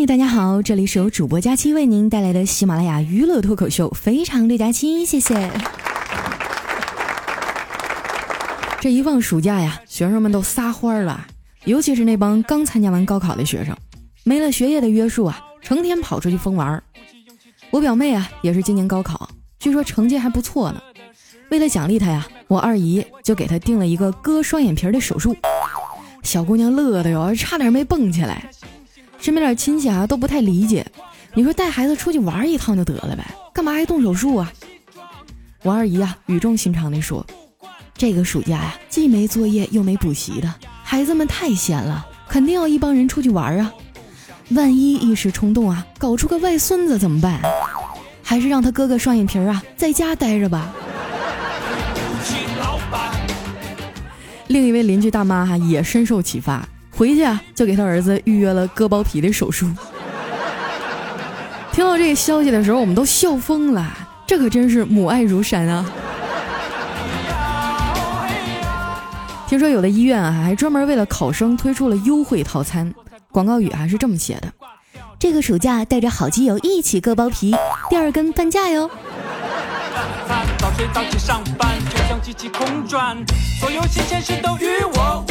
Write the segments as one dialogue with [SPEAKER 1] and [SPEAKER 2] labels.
[SPEAKER 1] 嗨，大家好，这里是由主播佳期为您带来的喜马拉雅娱乐脱口秀，非常对佳期，谢谢。这一放暑假呀，学生们都撒欢了，尤其是那帮刚参加完高考的学生，没了学业的约束啊，成天跑出去疯玩。我表妹啊，也是今年高考，据说成绩还不错呢。为了奖励她呀，我二姨就给她定了一个割双眼皮的手术。小姑娘乐的哟，差点没蹦起来。身边点亲戚啊都不太理解，你说带孩子出去玩一趟就得了呗，干嘛还动手术啊？我二姨啊语重心长地说：“这个暑假呀，既没作业又没补习的，孩子们太闲了，肯定要一帮人出去玩啊。万一一时冲动啊，搞出个外孙子怎么办？还是让他割个双眼皮啊，在家待着吧。”另一位邻居大妈哈也深受启发。回去啊，就给他儿子预约了割包皮的手术。听到这个消息的时候，我们都笑疯了。这可真是母爱如山啊！听说有的医院啊，还专门为了考生推出了优惠套餐，广告语还是这么写的：这个暑假带着好基友一起割包皮，第二根半价哟。早睡早起上班，就像机器空转，所有新鲜事都与我。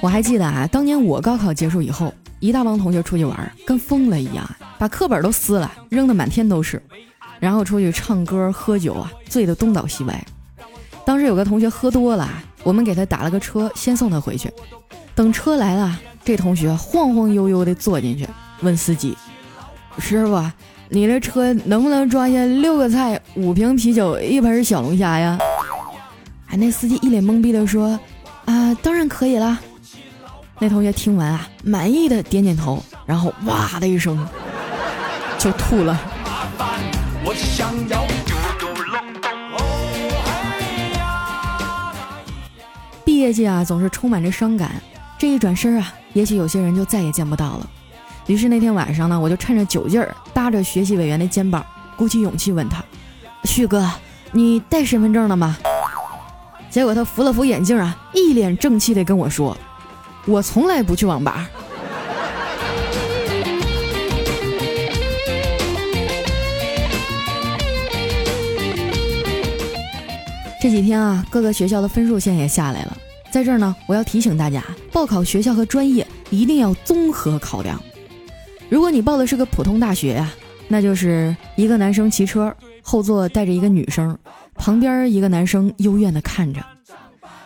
[SPEAKER 1] 我还记得啊，当年我高考结束以后，一大帮同学出去玩，跟疯了一样，把课本都撕了，扔得满天都是，然后出去唱歌喝酒啊，醉得东倒西歪。当时有个同学喝多了，我们给他打了个车，先送他回去。等车来了，这同学晃晃悠悠地坐进去，问司机：“师傅，你这车能不能装下六个菜、五瓶啤酒、一盆小龙虾呀？”哎，那司机一脸懵逼地说：“啊，当然可以了。”那同学听完啊，满意的点点头，然后哇的一声就吐了。毕业季啊，总是充满着伤感。这一转身啊，也许有些人就再也见不到了。于是那天晚上呢，我就趁着酒劲儿，搭着学习委员的肩膀，鼓起勇气问他：“旭哥，你带身份证了吗？”结果他扶了扶眼镜啊，一脸正气的跟我说。我从来不去网吧。这几天啊，各个学校的分数线也下来了。在这儿呢，我要提醒大家，报考学校和专业一定要综合考量。如果你报的是个普通大学呀，那就是一个男生骑车，后座带着一个女生，旁边一个男生幽怨的看着。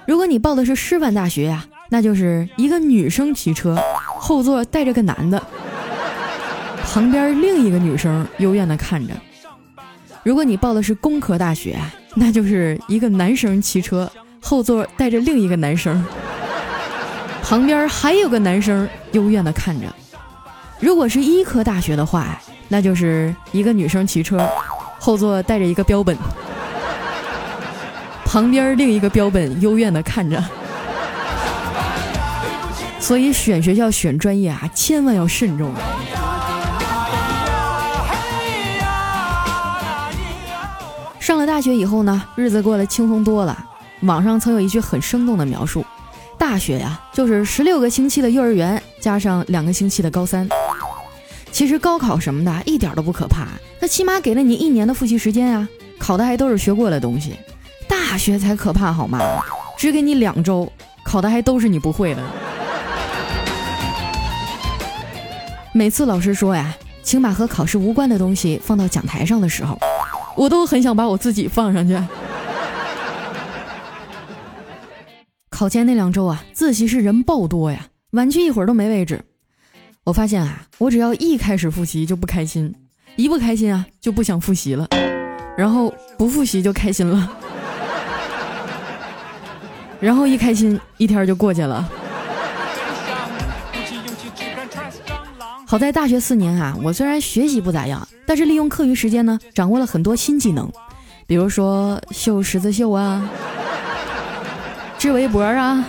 [SPEAKER 1] 如果你报的是师范大学呀。那就是一个女生骑车，后座带着个男的，旁边另一个女生幽怨的看着。如果你报的是工科大学，那就是一个男生骑车，后座带着另一个男生，旁边还有个男生幽怨的看着。如果是医科大学的话，那就是一个女生骑车，后座带着一个标本，旁边另一个标本幽怨的看着。所以选学校、选专业啊，千万要慎重。上了大学以后呢，日子过得轻松多了。网上曾有一句很生动的描述：大学呀，就是十六个星期的幼儿园加上两个星期的高三。其实高考什么的一点都不可怕，那起码给了你一年的复习时间啊，考的还都是学过的东西。大学才可怕好吗？只给你两周，考的还都是你不会的。每次老师说呀，请把和考试无关的东西放到讲台上的时候，我都很想把我自己放上去。考前那两周啊，自习室人爆多呀，晚去一会儿都没位置。我发现啊，我只要一开始复习就不开心，一不开心啊就不想复习了，然后不复习就开心了，然后一开心一天就过去了。好在大学四年啊，我虽然学习不咋样，但是利用课余时间呢，掌握了很多新技能，比如说绣十字绣啊，织围脖啊。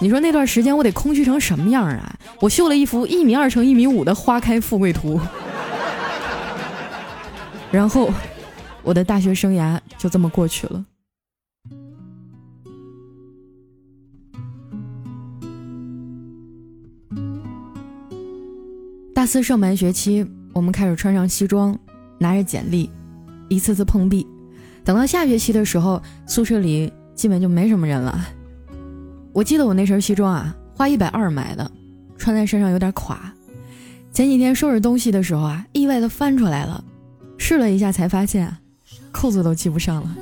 [SPEAKER 1] 你说那段时间我得空虚成什么样啊？我绣了一幅一米二乘一米五的花开富贵图，然后我的大学生涯就这么过去了。四上半学期，我们开始穿上西装，拿着简历，一次次碰壁。等到下学期的时候，宿舍里基本就没什么人了。我记得我那身西装啊，花一百二买的，穿在身上有点垮。前几天收拾东西的时候啊，意外的翻出来了，试了一下才发现，扣子都系不上了。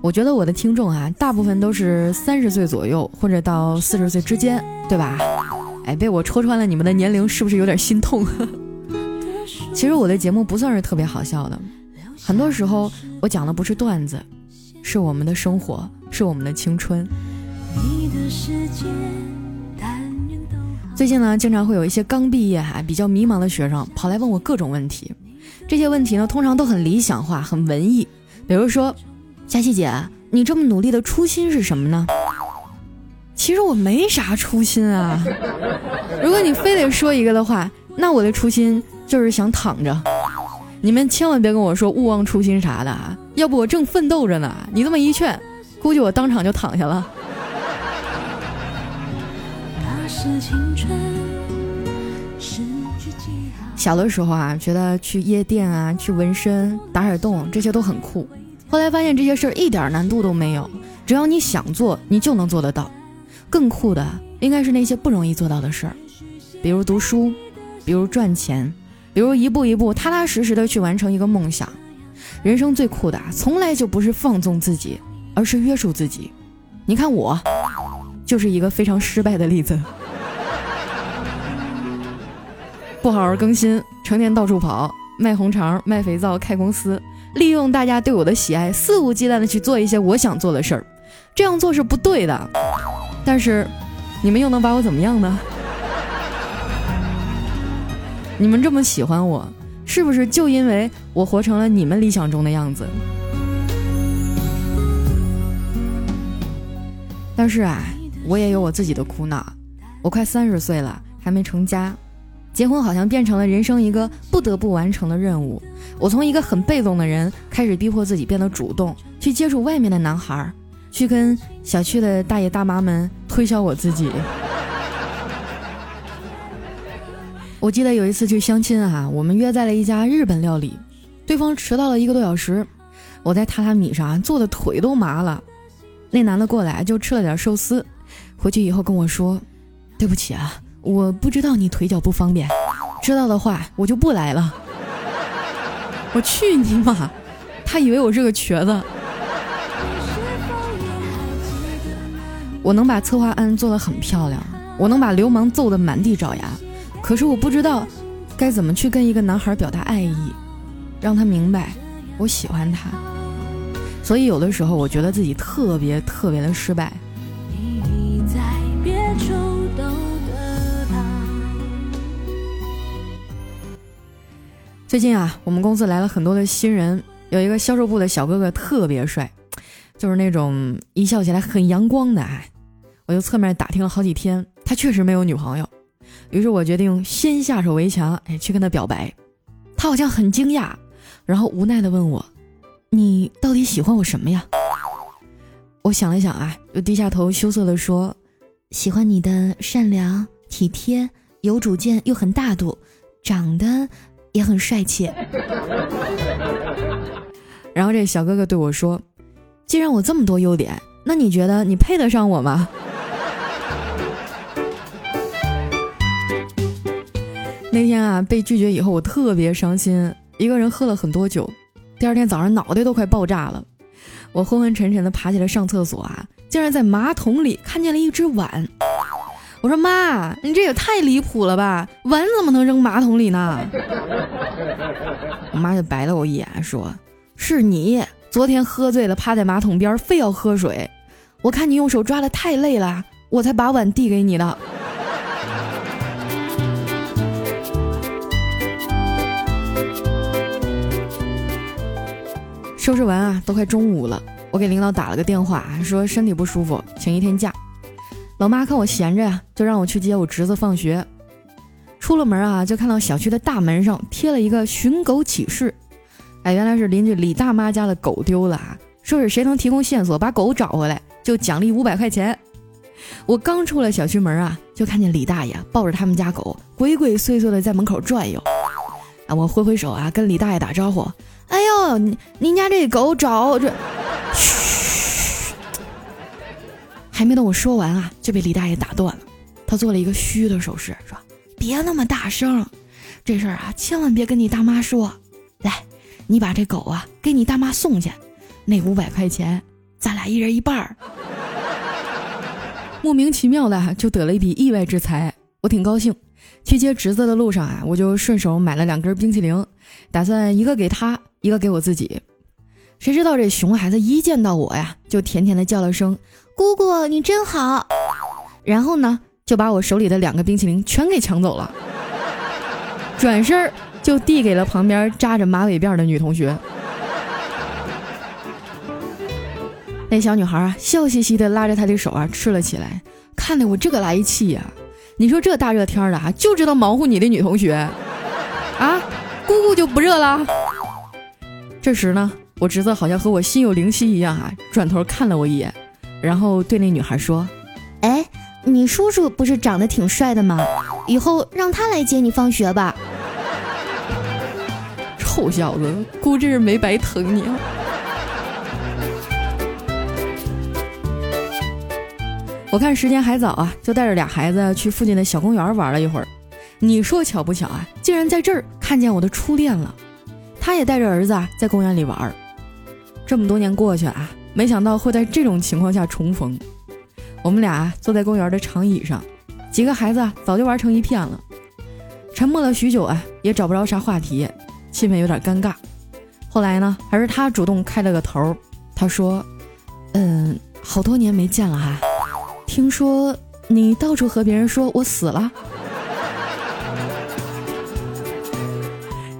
[SPEAKER 1] 我觉得我的听众啊，大部分都是三十岁左右或者到四十岁之间，对吧？哎，被我戳穿了你们的年龄，是不是有点心痛？其实我的节目不算是特别好笑的，很多时候我讲的不是段子，是我们的生活，是我们的青春。最近呢，经常会有一些刚毕业还比较迷茫的学生跑来问我各种问题，这些问题呢，通常都很理想化、很文艺，比如说。佳琪姐，你这么努力的初心是什么呢？其实我没啥初心啊。如果你非得说一个的话，那我的初心就是想躺着。你们千万别跟我说勿忘初心啥的啊，要不我正奋斗着呢。你这么一劝，估计我当场就躺下了。小的时候啊，觉得去夜店啊、去纹身、打耳洞这些都很酷。后来发现这些事儿一点难度都没有，只要你想做，你就能做得到。更酷的应该是那些不容易做到的事儿，比如读书，比如赚钱，比如一步一步踏踏实实的去完成一个梦想。人生最酷的，从来就不是放纵自己，而是约束自己。你看我，就是一个非常失败的例子。不好好更新，成天到处跑，卖红肠，卖肥皂，开公司。利用大家对我的喜爱，肆无忌惮的去做一些我想做的事儿，这样做是不对的。但是，你们又能把我怎么样呢？你们这么喜欢我，是不是就因为我活成了你们理想中的样子？但是啊，我也有我自己的苦恼。我快三十岁了，还没成家。结婚好像变成了人生一个不得不完成的任务。我从一个很被动的人开始逼迫自己变得主动，去接触外面的男孩儿，去跟小区的大爷大妈们推销我自己。我记得有一次去相亲啊，我们约在了一家日本料理，对方迟到了一个多小时，我在榻榻米上坐的腿都麻了。那男的过来就吃了点寿司，回去以后跟我说：“对不起啊。”我不知道你腿脚不方便，知道的话我就不来了。我去你妈！他以为我是个瘸子。我能把策划案做得很漂亮，我能把流氓揍得满地找牙，可是我不知道该怎么去跟一个男孩表达爱意，让他明白我喜欢他。所以有的时候我觉得自己特别特别的失败。最近啊，我们公司来了很多的新人，有一个销售部的小哥哥特别帅，就是那种一笑起来很阳光的。啊，我就侧面打听了好几天，他确实没有女朋友。于是我决定先下手为强，哎，去跟他表白。他好像很惊讶，然后无奈的问我：“你到底喜欢我什么呀？”我想了想啊，又低下头羞涩的说：“喜欢你的善良、体贴、有主见又很大度，长得……”也很帅气，然后这小哥哥对我说：“既然我这么多优点，那你觉得你配得上我吗？”那天啊，被拒绝以后，我特别伤心，一个人喝了很多酒，第二天早上脑袋都快爆炸了。我昏昏沉沉的爬起来上厕所啊，竟然在马桶里看见了一只碗。我说妈，你这也太离谱了吧！碗怎么能扔马桶里呢？我妈就白了我一眼，说：“是你昨天喝醉了，趴在马桶边，非要喝水。我看你用手抓的太累了，我才把碗递给你的。”收拾完啊，都快中午了，我给领导打了个电话，说身体不舒服，请一天假。老妈看我闲着呀，就让我去接我侄子放学。出了门啊，就看到小区的大门上贴了一个寻狗启事。哎，原来是邻居李大妈家的狗丢了啊，说是谁能提供线索把狗找回来，就奖励五百块钱。我刚出了小区门啊，就看见李大爷抱着他们家狗，鬼鬼祟祟的在门口转悠。我挥挥手啊，跟李大爷打招呼。哎呦，您您家这狗找这，嘘，还没等我说完啊，就被李大爷打断了。他做了一个嘘的手势，说：“别那么大声，这事儿啊，千万别跟你大妈说。来，你把这狗啊给你大妈送去，那五百块钱，咱俩一人一半儿。”莫名其妙的就得了一笔意外之财，我挺高兴。去接侄子的路上啊，我就顺手买了两根冰淇淋，打算一个给他，一个给我自己。谁知道这熊孩子一见到我呀，就甜甜的叫了声“姑姑，你真好”，然后呢，就把我手里的两个冰淇淋全给抢走了，转身就递给了旁边扎着马尾辫的女同学。那小女孩啊，笑嘻嘻的拉着他的手啊吃了起来，看得我这个来气呀！你说这大热天的啊，就知道忙活你的女同学，啊，姑姑就不热了。这时呢，我侄子好像和我心有灵犀一样啊，转头看了我一眼，然后对那女孩说：“哎，你叔叔不是长得挺帅的吗？以后让他来接你放学吧。”臭小子，姑真是没白疼你啊！我看时间还早啊，就带着俩孩子去附近的小公园玩了一会儿。你说巧不巧啊？竟然在这儿看见我的初恋了。他也带着儿子啊在公园里玩。这么多年过去啊，没想到会在这种情况下重逢。我们俩坐在公园的长椅上，几个孩子早就玩成一片了。沉默了许久啊，也找不着啥话题，气氛有点尴尬。后来呢，还是他主动开了个头。他说：“嗯，好多年没见了哈。”听说你到处和别人说我死了，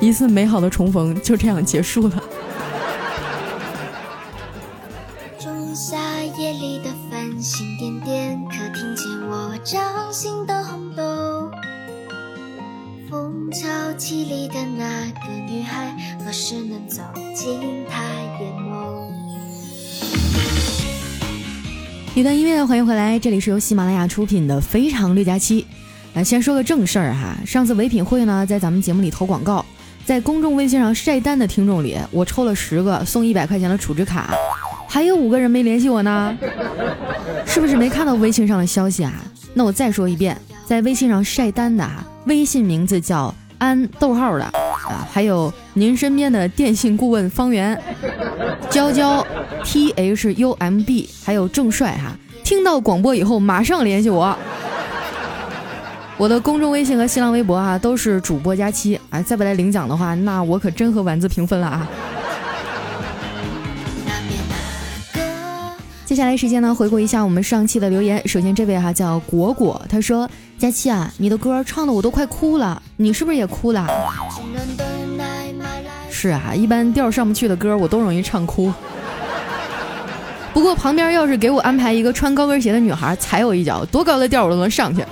[SPEAKER 1] 一次美好的重逢就这样结束了。仲夏夜里的繁星点点，可听见我掌心的红豆。枫桥凄厉的那个女孩，何时能走进她眼眸？一段音乐，欢迎回来，这里是由喜马拉雅出品的《非常六加七》。啊，先说个正事儿哈，上次唯品会呢，在咱们节目里投广告，在公众微信上晒单的听众里，我抽了十个送一百块钱的储值卡，还有五个人没联系我呢，是不是没看到微信上的消息啊？那我再说一遍，在微信上晒单的，微信名字叫安逗号的啊，还有您身边的电信顾问方圆，娇娇。T H U M B，还有郑帅哈，听到广播以后马上联系我。我的公众微信和新浪微博啊都是主播佳期啊，再不来领奖的话，那我可真和丸子平分了啊。接下来时间呢，回顾一下我们上期的留言。首先这位哈叫果果，他说：佳期啊，你的歌唱的我都快哭了，你是不是也哭了？是啊，一般调上不去的歌我都容易唱哭。不过旁边要是给我安排一个穿高跟鞋的女孩踩我一脚，多高的调我都能上去。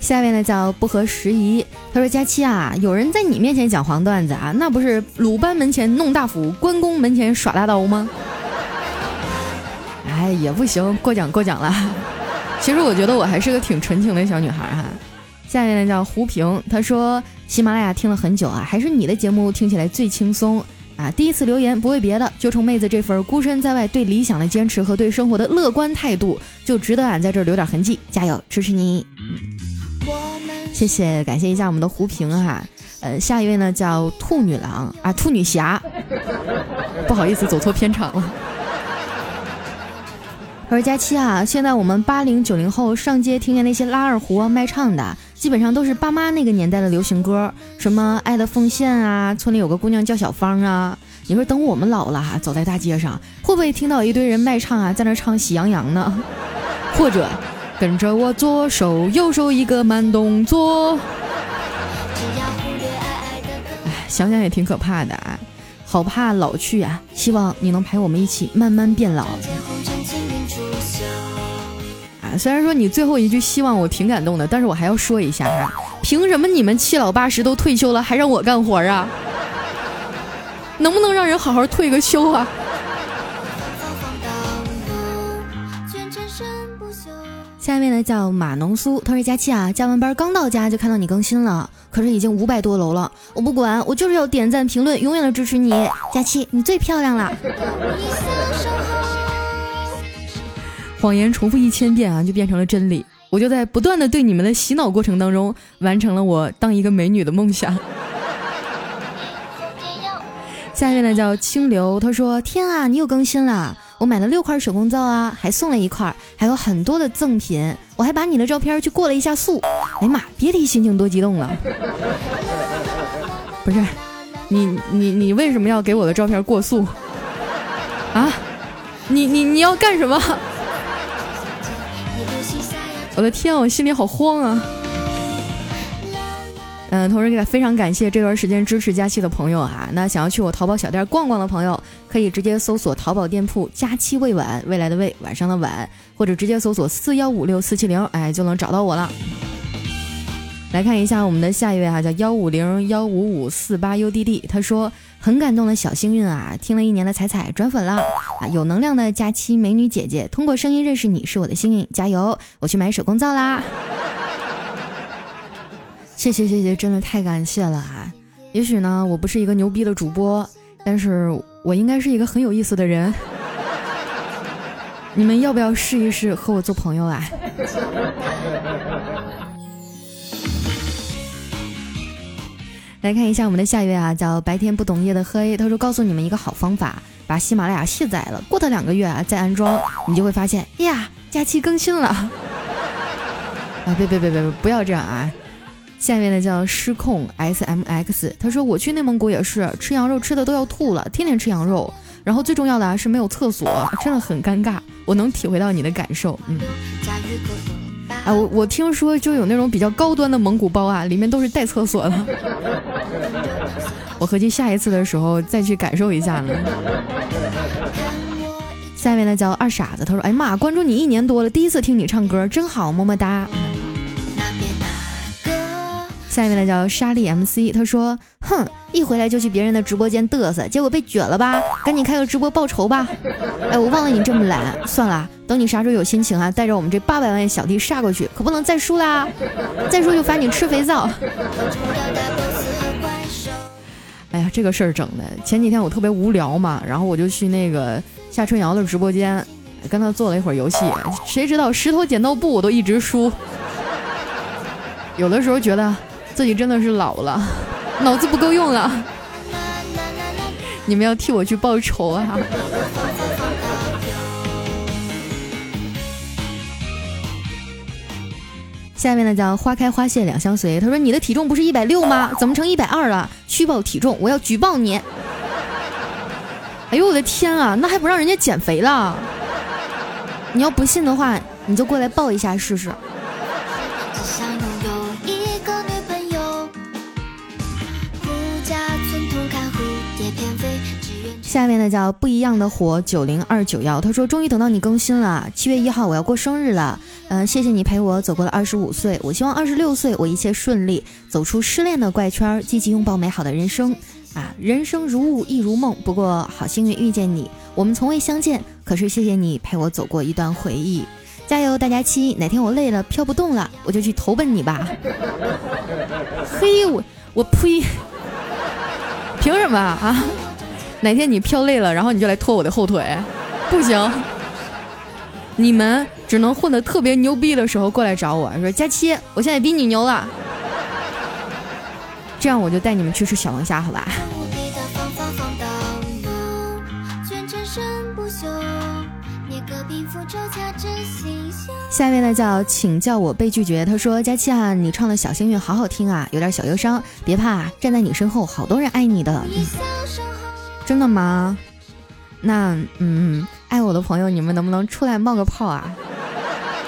[SPEAKER 1] 下面呢叫不合时宜，他说：“佳期啊，有人在你面前讲黄段子啊，那不是鲁班门前弄大斧，关公门前耍大刀吗？” 哎，也不行，过奖过奖了。其实我觉得我还是个挺纯情的小女孩哈。下面呢叫胡平，他说。喜马拉雅听了很久啊，还是你的节目听起来最轻松啊！第一次留言不为别的，就冲妹子这份孤身在外对理想的坚持和对生活的乐观态度，就值得俺在这儿留点痕迹。加油，支持你！谢谢，感谢一下我们的胡平哈。呃，下一位呢叫兔女郎啊，兔女侠，不好意思走错片场了。他说：“佳期啊，现在我们八零九零后上街听见那些拉二胡啊卖唱的。”基本上都是爸妈那个年代的流行歌，什么《爱的奉献》啊，村里有个姑娘叫小芳啊。你说等我们老了哈，走在大街上，会不会听到一堆人卖唱啊，在那唱《喜羊羊》呢？或者跟着我左手右手一个慢动作。哎，想想也挺可怕的啊，好怕老去啊。希望你能陪我们一起慢慢变老。虽然说你最后一句希望我挺感动的但是我还要说一下哈凭什么你们七老八十都退休了还让我干活啊？能不能让人好好退个休啊？下一位呢叫马农苏他说佳琪啊加完班刚到家就看到你更新了可是已经五百多楼了我不管我就是要点赞评论永远的支持你。佳琪你最漂亮了。谎言重复一千遍啊，就变成了真理。我就在不断的对你们的洗脑过程当中，完成了我当一个美女的梦想。下一位呢叫清流，他说：天啊，你又更新了。我买了六块手工皂啊，还送了一块，还有很多的赠品。我还把你的照片去过了一下速。哎呀妈，别提心情多激动了。不是，你你你为什么要给我的照片过速？啊？你你你要干什么？我的天，我心里好慌啊。嗯，同时也非常感谢这段时间支持佳期的朋友哈。那想要去我淘宝小店逛逛的朋友，可以直接搜索淘宝店铺“佳期未晚”，未来的未，晚上的晚，或者直接搜索四幺五六四七零，哎，就能找到我了。来看一下我们的下一位哈，叫幺五零幺五五四八 UDD，他说很感动的小幸运啊，听了一年的彩彩转粉了啊，有能量的假期美女姐姐，通过声音认识你是我的幸运，加油，我去买手工皂啦。谢谢谢谢，真的太感谢了啊！也许呢，我不是一个牛逼的主播，但是我应该是一个很有意思的人。你们要不要试一试和我做朋友啊？来看一下我们的下一位啊，叫白天不懂夜的黑，他说告诉你们一个好方法，把喜马拉雅卸载了，过了两个月啊再安装，你就会发现呀，假期更新了。啊，别别别别别，不要这样啊！下面的叫失控 S M X，他说我去内蒙古也是吃羊肉吃的都要吐了，天天吃羊肉，然后最重要的啊是没有厕所，真的很尴尬。我能体会到你的感受，嗯。啊，我我听说就有那种比较高端的蒙古包啊，里面都是带厕所的。我合计下一次的时候再去感受一下呢。下面呢叫二傻子，他说哎妈，关注你一年多了，第一次听你唱歌，真好，么么哒。下面的叫莎莉 MC，他说：“哼，一回来就去别人的直播间嘚瑟，结果被卷了吧？赶紧开个直播报仇吧！哎，我忘了你这么懒，算了，等你啥时候有心情啊，带着我们这八百万小弟杀过去，可不能再输啦！再输就罚你吃肥皂。”哎呀，这个事儿整的，前几天我特别无聊嘛，然后我就去那个夏春瑶的直播间，跟他做了一会儿游戏，谁知道石头剪刀布我都一直输，有的时候觉得。自己真的是老了，脑子不够用了。你们要替我去报仇啊！下面呢叫花开花谢两相随，他说你的体重不是一百六吗？怎么成一百二了？虚报体重，我要举报你！哎呦我的天啊，那还不让人家减肥了？你要不信的话，你就过来报一下试试。那叫不一样的火九零二九幺，他说终于等到你更新了，七月一号我要过生日了，嗯，谢谢你陪我走过了二十五岁，我希望二十六岁我一切顺利，走出失恋的怪圈，积极拥抱美好的人生啊！人生如雾亦如梦，不过好幸运遇见你，我们从未相见，可是谢谢你陪我走过一段回忆，加油大家七，哪天我累了飘不动了，我就去投奔你吧。嘿，我我呸，凭什么啊？哪天你飘累了，然后你就来拖我的后腿，不行。你们只能混得特别牛逼的时候过来找我说：“佳期，我现在比你牛了。”这样我就带你们去吃小龙虾，好吧？下一位呢叫请叫我被拒绝。他说：“佳期啊，你唱的小幸运好好听啊，有点小忧伤，别怕，站在你身后，好多人爱你的。”真的吗？那嗯，爱我的朋友，你们能不能出来冒个泡啊？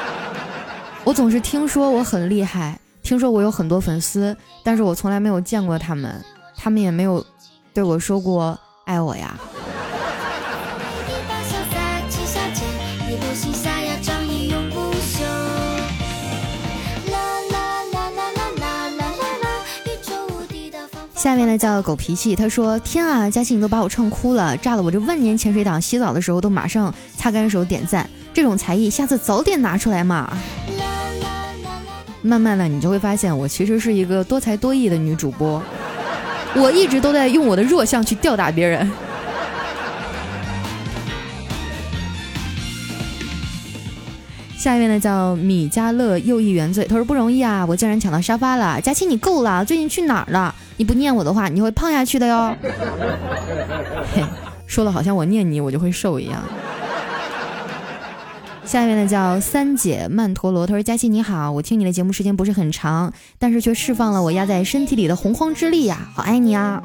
[SPEAKER 1] 我总是听说我很厉害，听说我有很多粉丝，但是我从来没有见过他们，他们也没有对我说过爱我呀。下面呢叫狗脾气，他说：“天啊，佳琪你都把我唱哭了，炸了我这万年潜水党，洗澡的时候都马上擦干手点赞，这种才艺下次早点拿出来嘛。”慢慢的，你就会发现我其实是一个多才多艺的女主播，我一直都在用我的弱项去吊打别人。下一位呢叫米加勒又一原罪，他说不容易啊，我竟然抢到沙发了。佳期你够了，最近去哪儿了？你不念我的话，你会胖下去的哟。嘿，说的好像我念你，我就会瘦一样。下一位呢叫三姐曼陀罗，她说佳期你好，我听你的节目时间不是很长，但是却释放了我压在身体里的洪荒之力呀，好爱你啊。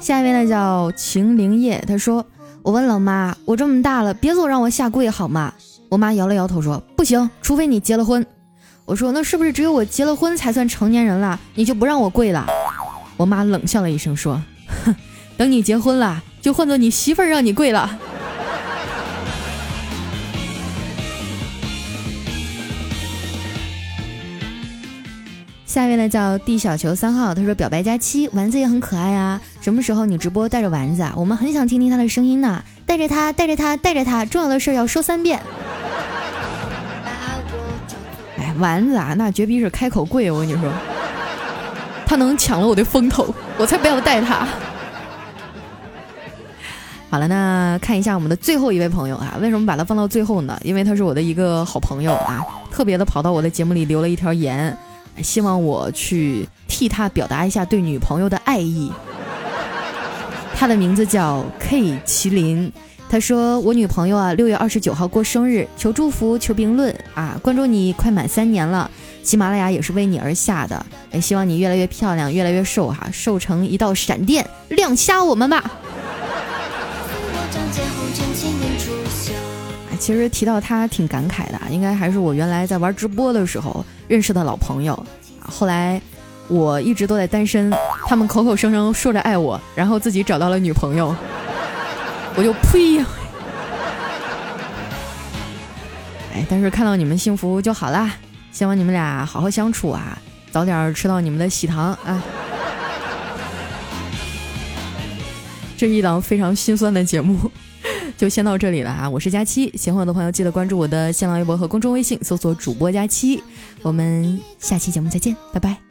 [SPEAKER 1] 下一位呢叫晴灵叶，她说。我问老妈：“我这么大了，别总让我下跪好吗？”我妈摇了摇头说：“不行，除非你结了婚。”我说：“那是不是只有我结了婚才算成年人了？你就不让我跪了？”我妈冷笑了一声说：“哼，等你结婚了，就换做你媳妇儿让你跪了。”下一位呢叫地小球三号，他说表白加七，丸子也很可爱啊。什么时候你直播带着丸子啊？我们很想听听他的声音呢。带着他，带着他，带着他，重要的事要说三遍。丸子啊，那绝逼是开口贵，我跟你说，他能抢了我的风头，我才不要带他。好了，那看一下我们的最后一位朋友啊，为什么把他放到最后呢？因为他是我的一个好朋友啊，特别的跑到我的节目里留了一条言。希望我去替他表达一下对女朋友的爱意。他的名字叫 K 麒麟，他说我女朋友啊六月二十九号过生日，求祝福，求评论啊！关注你快满三年了，喜马拉雅也是为你而下的，也希望你越来越漂亮，越来越瘦哈，瘦成一道闪电，亮瞎我们吧！其实提到他挺感慨的，应该还是我原来在玩直播的时候认识的老朋友。后来我一直都在单身，他们口口声声说着爱我，然后自己找到了女朋友，我就呸！哎，但是看到你们幸福就好啦，希望你们俩好好相处啊，早点吃到你们的喜糖啊！这是一档非常心酸的节目。就先到这里了啊！我是佳期，喜欢我的朋友记得关注我的新浪微博和公众微信，搜索主播佳期。我们下期节目再见，拜拜。